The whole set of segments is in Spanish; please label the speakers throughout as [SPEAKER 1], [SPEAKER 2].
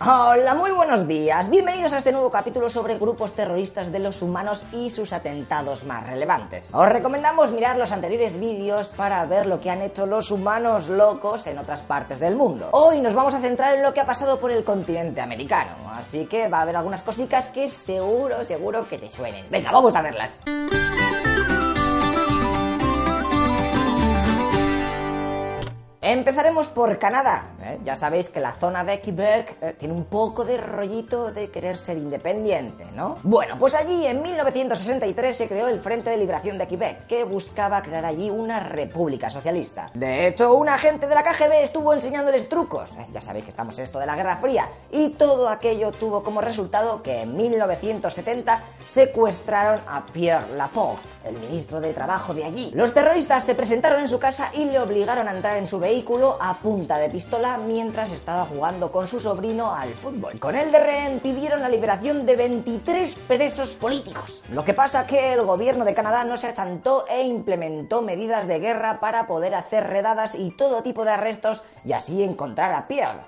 [SPEAKER 1] Hola, muy buenos días. Bienvenidos a este nuevo capítulo sobre grupos terroristas de los humanos y sus atentados más relevantes. Os recomendamos mirar los anteriores vídeos para ver lo que han hecho los humanos locos en otras partes del mundo. Hoy nos vamos a centrar en lo que ha pasado por el continente americano, así que va a haber algunas cositas que seguro, seguro que te suenen. Venga, vamos a verlas. Empezaremos por Canadá. ¿Eh? Ya sabéis que la zona de Quebec eh, tiene un poco de rollito de querer ser independiente, ¿no? Bueno, pues allí en 1963 se creó el Frente de Liberación de Quebec, que buscaba crear allí una república socialista. De hecho, un agente de la KGB estuvo enseñándoles trucos. ¿eh? Ya sabéis que estamos en esto de la Guerra Fría. Y todo aquello tuvo como resultado que en 1970 secuestraron a Pierre Laporte, el ministro de Trabajo de allí. Los terroristas se presentaron en su casa y le obligaron a entrar en su vehículo a punta de pistola mientras estaba jugando con su sobrino al fútbol. Con el de rehén pidieron la liberación de 23 presos políticos. Lo que pasa que el gobierno de Canadá no se achantó e implementó medidas de guerra para poder hacer redadas y todo tipo de arrestos y así encontrar a Pierre.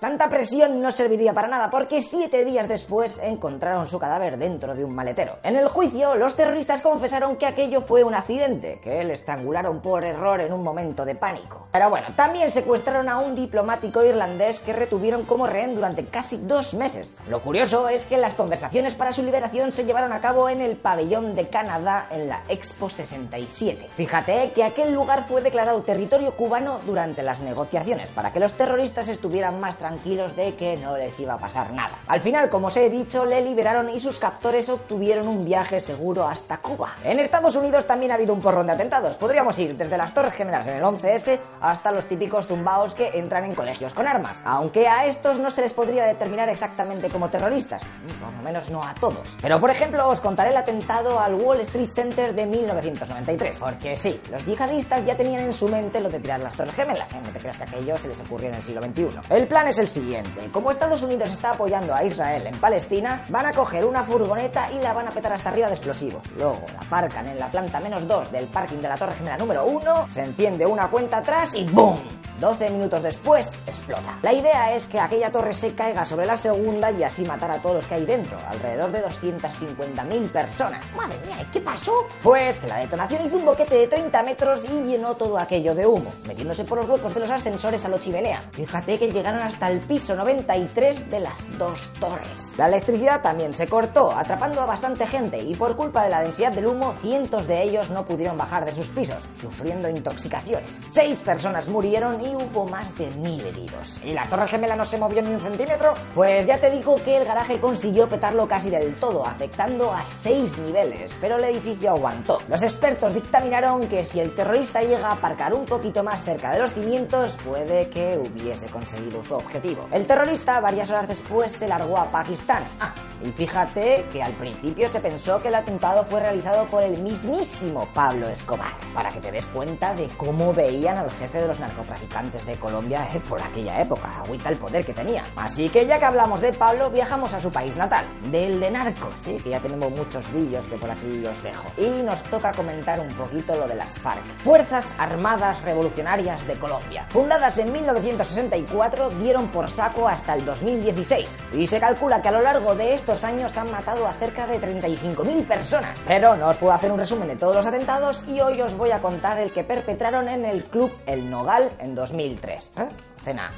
[SPEAKER 1] Tanta presión no serviría para nada porque siete días después encontraron su cadáver dentro de un maletero. En el juicio, los terroristas confesaron que aquello fue un accidente, que le estrangularon por error en un momento de pánico. Pero bueno, también secuestraron a un diplomático irlandés que retuvieron como rehén durante casi dos meses. Lo curioso es que las conversaciones para su liberación se llevaron a cabo en el pabellón de Canadá en la Expo 67. Fíjate que aquel lugar fue declarado territorio cubano durante las negociaciones para que los terroristas estuvieran más tranquilos de que no les iba a pasar nada. Al final, como os he dicho, le liberaron y sus captores obtuvieron un viaje seguro hasta Cuba. En Estados Unidos también ha habido un porrón de atentados. Podríamos ir desde las Torres Gemelas en el 11S hasta los típicos tumbaos que entran en colegios con armas. Aunque a estos no se les podría determinar exactamente como terroristas, por lo menos no a todos. Pero por ejemplo os contaré el atentado al Wall Street Center de 1993, porque sí, los yihadistas ya tenían en su mente lo de tirar las torres gemelas, ¿eh? no te creas que aquello se les ocurrió en el siglo XXI. El plan es el siguiente, como Estados Unidos está apoyando a Israel en Palestina, van a coger una furgoneta y la van a petar hasta arriba de explosivos. Luego la aparcan en la planta menos 2 del parking de la torre gemela número 1, se enciende una cuenta atrás y ¡BOOM! 12 minutos después, explota. La idea es que aquella torre se caiga sobre la segunda y así matar a todos los que hay dentro, alrededor de 250.000 personas. Madre mía, ¿y qué pasó? Pues que la detonación hizo un boquete de 30 metros y llenó todo aquello de humo, metiéndose por los huecos de los ascensores a lo chimenea. Fíjate que llegaron hasta el piso 93 de las dos torres. La electricidad también se cortó, atrapando a bastante gente y por culpa de la densidad del humo, cientos de ellos no pudieron bajar de sus pisos, sufriendo intoxicaciones. Seis personas murieron y hubo más de mil heridos. ¿Y la torre gemela no se movió ni un centímetro? Pues ya te digo que el garaje consiguió petarlo casi del todo, afectando a seis niveles, pero el edificio aguantó. Los expertos dictaminaron que si el terrorista llega a aparcar un poquito más cerca de los cimientos, puede que hubiese conseguido su objetivo. El terrorista varias horas después se largó a Pakistán. Ah, y fíjate que al principio se pensó que el atentado fue realizado por el mismísimo Pablo Escobar, para que te des cuenta de cómo veían al jefe de los narcotraficantes de Colombia eh, por aquella época, agüita el poder que tenía. Así que ya que hablamos de Pablo, viajamos a su país natal, del de narcos, sí, que ya tenemos muchos vídeos que por aquí os dejo. Y nos toca comentar un poquito lo de las FARC, Fuerzas Armadas Revolucionarias de Colombia. Fundadas en 1964, dieron por saco hasta el 2016, y se calcula que a lo largo de estos años han matado a cerca de 35.000 personas. Pero no os puedo hacer un resumen de todos los atentados y hoy os voy a contar el que perpetraron en el club El Nogal en 2003. ¿Eh?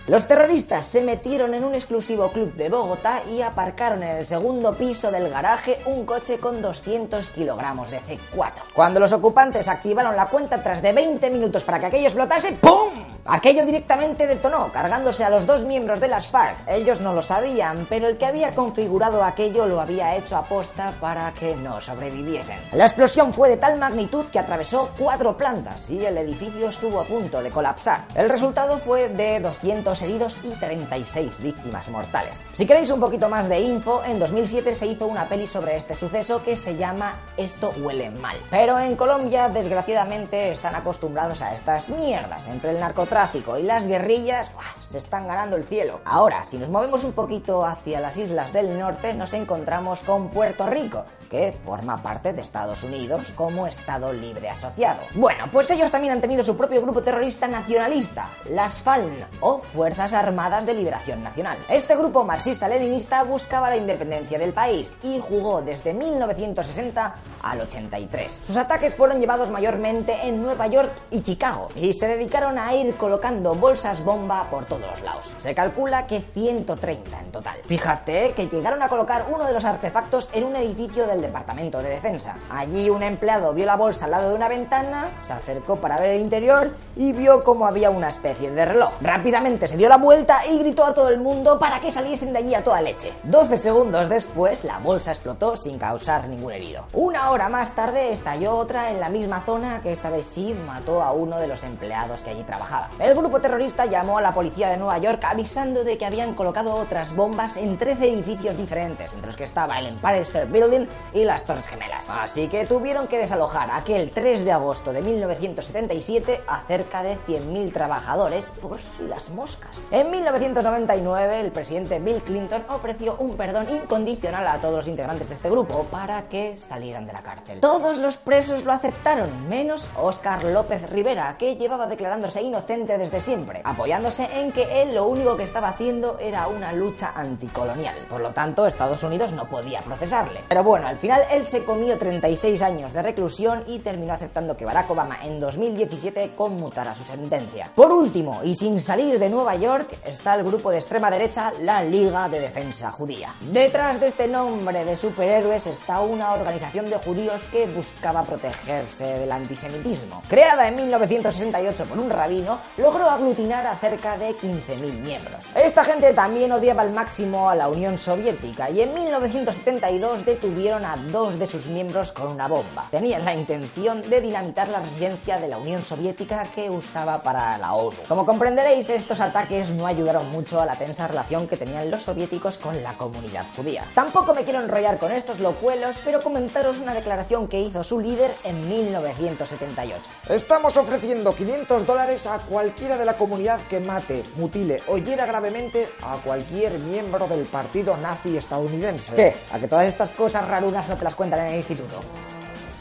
[SPEAKER 1] Los terroristas se metieron en un exclusivo club de Bogotá y aparcaron en el segundo piso del garaje un coche con 200 kilogramos de C4. Cuando los ocupantes activaron la cuenta tras de 20 minutos para que aquello explotase, ¡pum! Aquello directamente detonó, cargándose a los dos miembros de las FARC. Ellos no lo sabían, pero el que había configurado aquello lo había hecho aposta para que no sobreviviesen. La explosión fue de tal magnitud que atravesó cuatro plantas y el edificio estuvo a punto de colapsar. El resultado fue de 200 heridos y 36 víctimas mortales. Si queréis un poquito más de info, en 2007 se hizo una peli sobre este suceso que se llama Esto huele mal. Pero en Colombia, desgraciadamente, están acostumbrados a estas mierdas entre el narcotráfico y las guerrillas se están ganando el cielo. Ahora, si nos movemos un poquito hacia las islas del norte, nos encontramos con Puerto Rico, que forma parte de Estados Unidos como Estado libre asociado. Bueno, pues ellos también han tenido su propio grupo terrorista nacionalista, las FALN, o Fuerzas Armadas de Liberación Nacional. Este grupo marxista-leninista buscaba la independencia del país y jugó desde 1960 al 83. Sus ataques fueron llevados mayormente en Nueva York y Chicago y se dedicaron a ir colocando bolsas bomba por todos los lados. Se calcula que 130 en total. Fíjate que llegaron a colocar uno de los artefactos en un edificio del Departamento de Defensa. Allí un empleado vio la bolsa al lado de una ventana, se acercó para ver el interior y vio como había una especie de reloj. Rápidamente se dio la vuelta y gritó a todo el mundo para que saliesen de allí a toda leche. 12 segundos después la bolsa explotó sin causar ningún herido. Una hora más tarde estalló otra en la misma zona que esta vez sí mató a uno de los empleados que allí trabajaba. El grupo terrorista llamó a la policía de Nueva York avisando de que habían colocado otras bombas en 13 edificios diferentes, entre los que estaba el Empire State Building y las Torres Gemelas. Así que tuvieron que desalojar aquel 3 de agosto de 1977 a cerca de 100.000 trabajadores por las moscas. En 1999 el presidente Bill Clinton ofreció un perdón incondicional a todos los integrantes de este grupo para que salieran de la cárcel. Todos los presos lo aceptaron, menos Oscar López Rivera, que llevaba declarándose inocente desde siempre, apoyándose en que él lo único que estaba haciendo era una lucha anticolonial. Por lo tanto, Estados Unidos no podía procesarle. Pero bueno, al final él se comió 36 años de reclusión y terminó aceptando que Barack Obama en 2017 conmutara su sentencia. Por último, y sin salir de Nueva York, está el grupo de extrema derecha, la Liga de Defensa Judía. Detrás de este nombre de superhéroes está una organización de judíos que buscaba protegerse del antisemitismo. Creada en 1968 por un rabino, logró aglutinar a cerca de 15.000 miembros. Esta gente también odiaba al máximo a la Unión Soviética y en 1972 detuvieron a dos de sus miembros con una bomba. Tenían la intención de dinamitar la residencia de la Unión Soviética que usaba para la ONU. Como comprenderéis, estos ataques no ayudaron mucho a la tensa relación que tenían los soviéticos con la comunidad judía. Tampoco me quiero enrollar con estos locuelos, pero comentaros una declaración que hizo su líder en 1978.
[SPEAKER 2] Estamos ofreciendo 500 dólares a cualquiera de la comunidad que mate, mutile o hiera gravemente a cualquier miembro del partido nazi estadounidense.
[SPEAKER 1] ¿Qué? ¿A que todas estas cosas rarunas no te las cuentan en el instituto?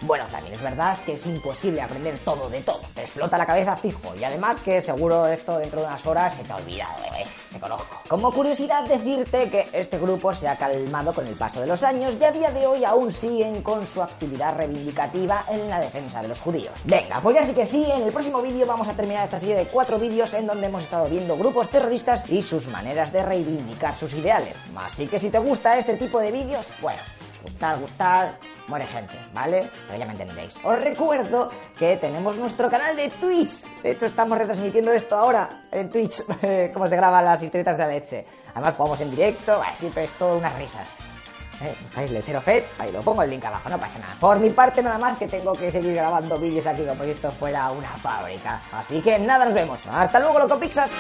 [SPEAKER 1] Bueno, también es verdad que es imposible aprender todo de todo. Te explota la cabeza fijo. Y además que seguro esto dentro de unas horas se te ha olvidado, ¿eh? Te conozco. Como curiosidad decirte que este grupo se ha calmado con el paso de los años y a día de hoy aún siguen con su actividad reivindicativa en la defensa de los judíos. Venga, pues ya sí que sí, en el próximo vídeo vamos a terminar esta serie de cuatro vídeos en donde hemos estado viendo grupos terroristas y sus maneras de reivindicar sus ideales. Así que si te gusta este tipo de vídeos, bueno, gustar, gustar, muere gente, ¿vale? Pero ya me entendéis. Os recuerdo que tenemos nuestro canal de Twitch. De hecho, estamos retransmitiendo esto ahora en Twitch, cómo se graban las historietas de leche. Además, jugamos en directo, siempre es todo unas risas. ¿Eh? ¿Estáis lechero Fed? Ahí lo pongo el link abajo, no pasa nada. Por mi parte nada más que tengo que seguir grabando vídeos aquí como si esto fuera una fábrica. Así que nada, nos vemos. Hasta luego, loco Pixas.